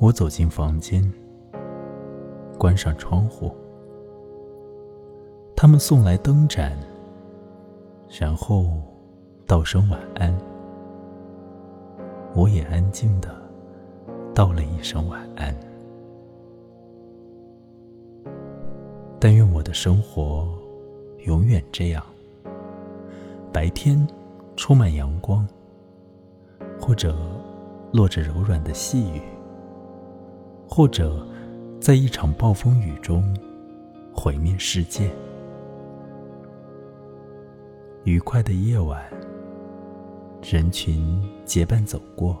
我走进房间，关上窗户。他们送来灯盏，然后道声晚安。我也安静的道了一声晚安。但愿我的生活永远这样：白天充满阳光，或者落着柔软的细雨，或者在一场暴风雨中毁灭世界。愉快的夜晚，人群结伴走过，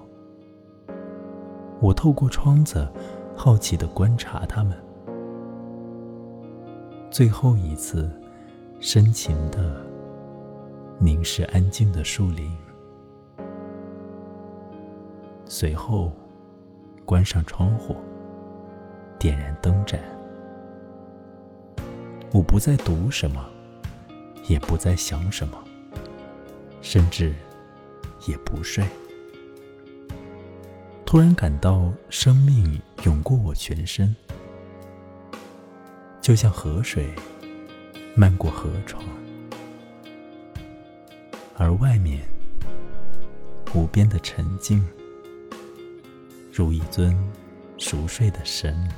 我透过窗子好奇的观察他们。最后一次，深情的凝视安静的树林，随后关上窗户，点燃灯盏。我不再读什么，也不再想什么，甚至也不睡。突然感到生命涌过我全身。就像河水漫过河床，而外面无边的沉静，如一尊熟睡的神。